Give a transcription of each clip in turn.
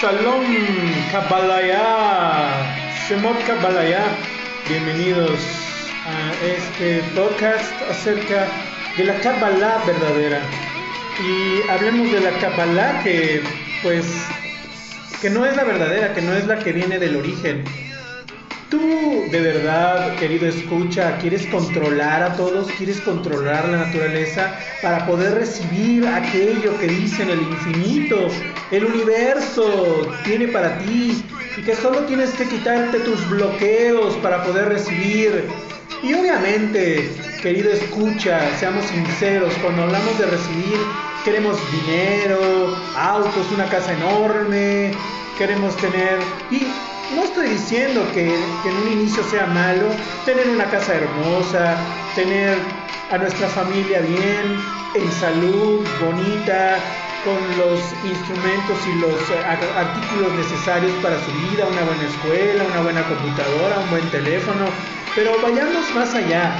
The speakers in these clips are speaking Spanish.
Shalom Kabbalah, Shemot Kabbalah. Bienvenidos a este podcast acerca de la Kabbalah verdadera. Y hablemos de la Kabbalah que, pues, que no es la verdadera, que no es la que viene del origen. Tú, de verdad, querido escucha, quieres controlar a todos, quieres controlar la naturaleza para poder recibir aquello que dicen el infinito, el universo tiene para ti y que solo tienes que quitarte tus bloqueos para poder recibir. Y obviamente, querido escucha, seamos sinceros, cuando hablamos de recibir, queremos dinero, autos, una casa enorme, queremos tener... Y no estoy diciendo que, en un inicio sea malo tener una casa hermosa, tener a nuestra familia bien, en salud, bonita, con los instrumentos y los eh, artículos necesarios para su vida, una buena escuela, una buena computadora, un buen teléfono, pero vayamos más allá.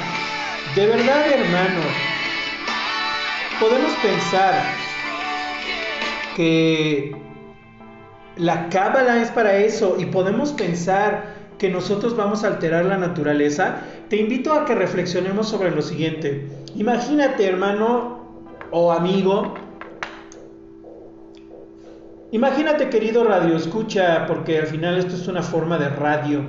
De verdad, hermano, podemos pensar que la cábala es para eso y podemos pensar que nosotros vamos a alterar la naturaleza. Te invito a que reflexionemos sobre lo siguiente. Imagínate, hermano o amigo, imagínate, querido radio, escucha, porque al final esto es una forma de radio,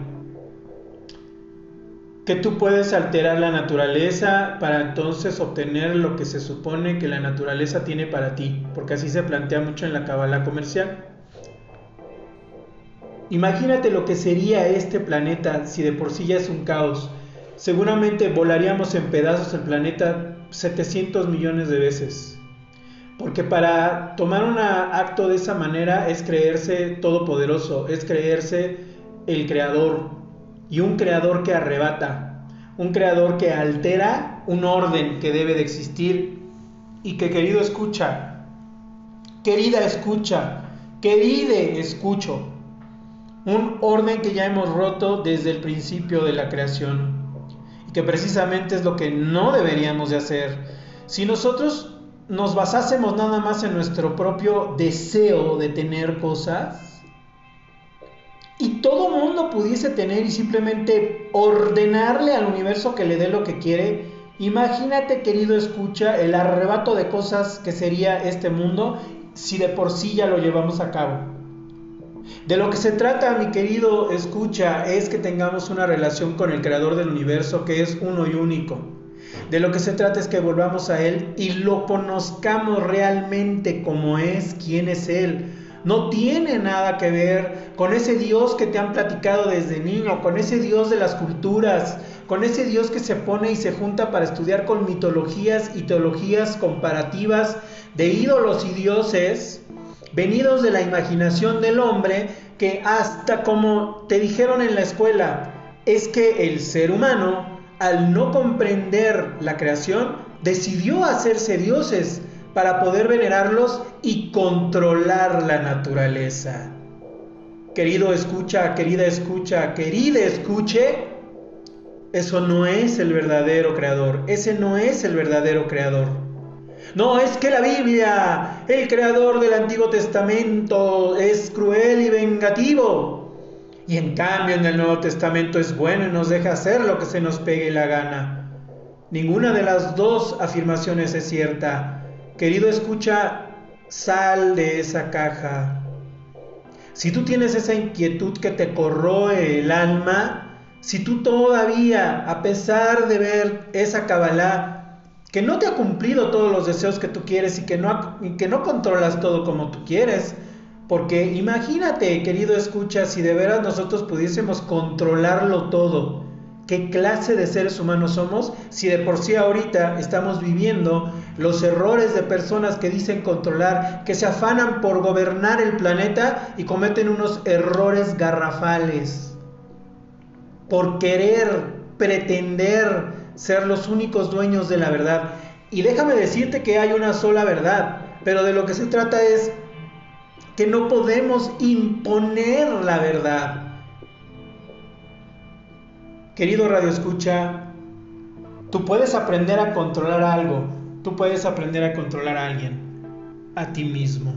que tú puedes alterar la naturaleza para entonces obtener lo que se supone que la naturaleza tiene para ti, porque así se plantea mucho en la cábala comercial. Imagínate lo que sería este planeta si de por sí ya es un caos. Seguramente volaríamos en pedazos el planeta 700 millones de veces. Porque para tomar un acto de esa manera es creerse todopoderoso, es creerse el creador. Y un creador que arrebata, un creador que altera un orden que debe de existir y que querido escucha, querida escucha, queride escucho un orden que ya hemos roto desde el principio de la creación y que precisamente es lo que no deberíamos de hacer. Si nosotros nos basásemos nada más en nuestro propio deseo de tener cosas y todo mundo pudiese tener y simplemente ordenarle al universo que le dé lo que quiere, imagínate querido escucha el arrebato de cosas que sería este mundo si de por sí ya lo llevamos a cabo. De lo que se trata, mi querido escucha, es que tengamos una relación con el creador del universo que es uno y único. De lo que se trata es que volvamos a Él y lo conozcamos realmente como es, quién es Él. No tiene nada que ver con ese Dios que te han platicado desde niño, con ese Dios de las culturas, con ese Dios que se pone y se junta para estudiar con mitologías y teologías comparativas de ídolos y dioses venidos de la imaginación del hombre, que hasta como te dijeron en la escuela, es que el ser humano, al no comprender la creación, decidió hacerse dioses para poder venerarlos y controlar la naturaleza. Querido escucha, querida escucha, querida escuche, eso no es el verdadero creador, ese no es el verdadero creador. No, es que la Biblia, el creador del Antiguo Testamento, es cruel y vengativo. Y en cambio en el Nuevo Testamento es bueno y nos deja hacer lo que se nos pegue la gana. Ninguna de las dos afirmaciones es cierta. Querido escucha, sal de esa caja. Si tú tienes esa inquietud que te corroe el alma, si tú todavía, a pesar de ver esa cabalá, que no te ha cumplido todos los deseos que tú quieres y que no, que no controlas todo como tú quieres. Porque imagínate, querido escucha, si de veras nosotros pudiésemos controlarlo todo, ¿qué clase de seres humanos somos? Si de por sí ahorita estamos viviendo los errores de personas que dicen controlar, que se afanan por gobernar el planeta y cometen unos errores garrafales, por querer pretender ser los únicos dueños de la verdad. Y déjame decirte que hay una sola verdad, pero de lo que se trata es que no podemos imponer la verdad. Querido Radio Escucha, tú puedes aprender a controlar algo, tú puedes aprender a controlar a alguien, a ti mismo.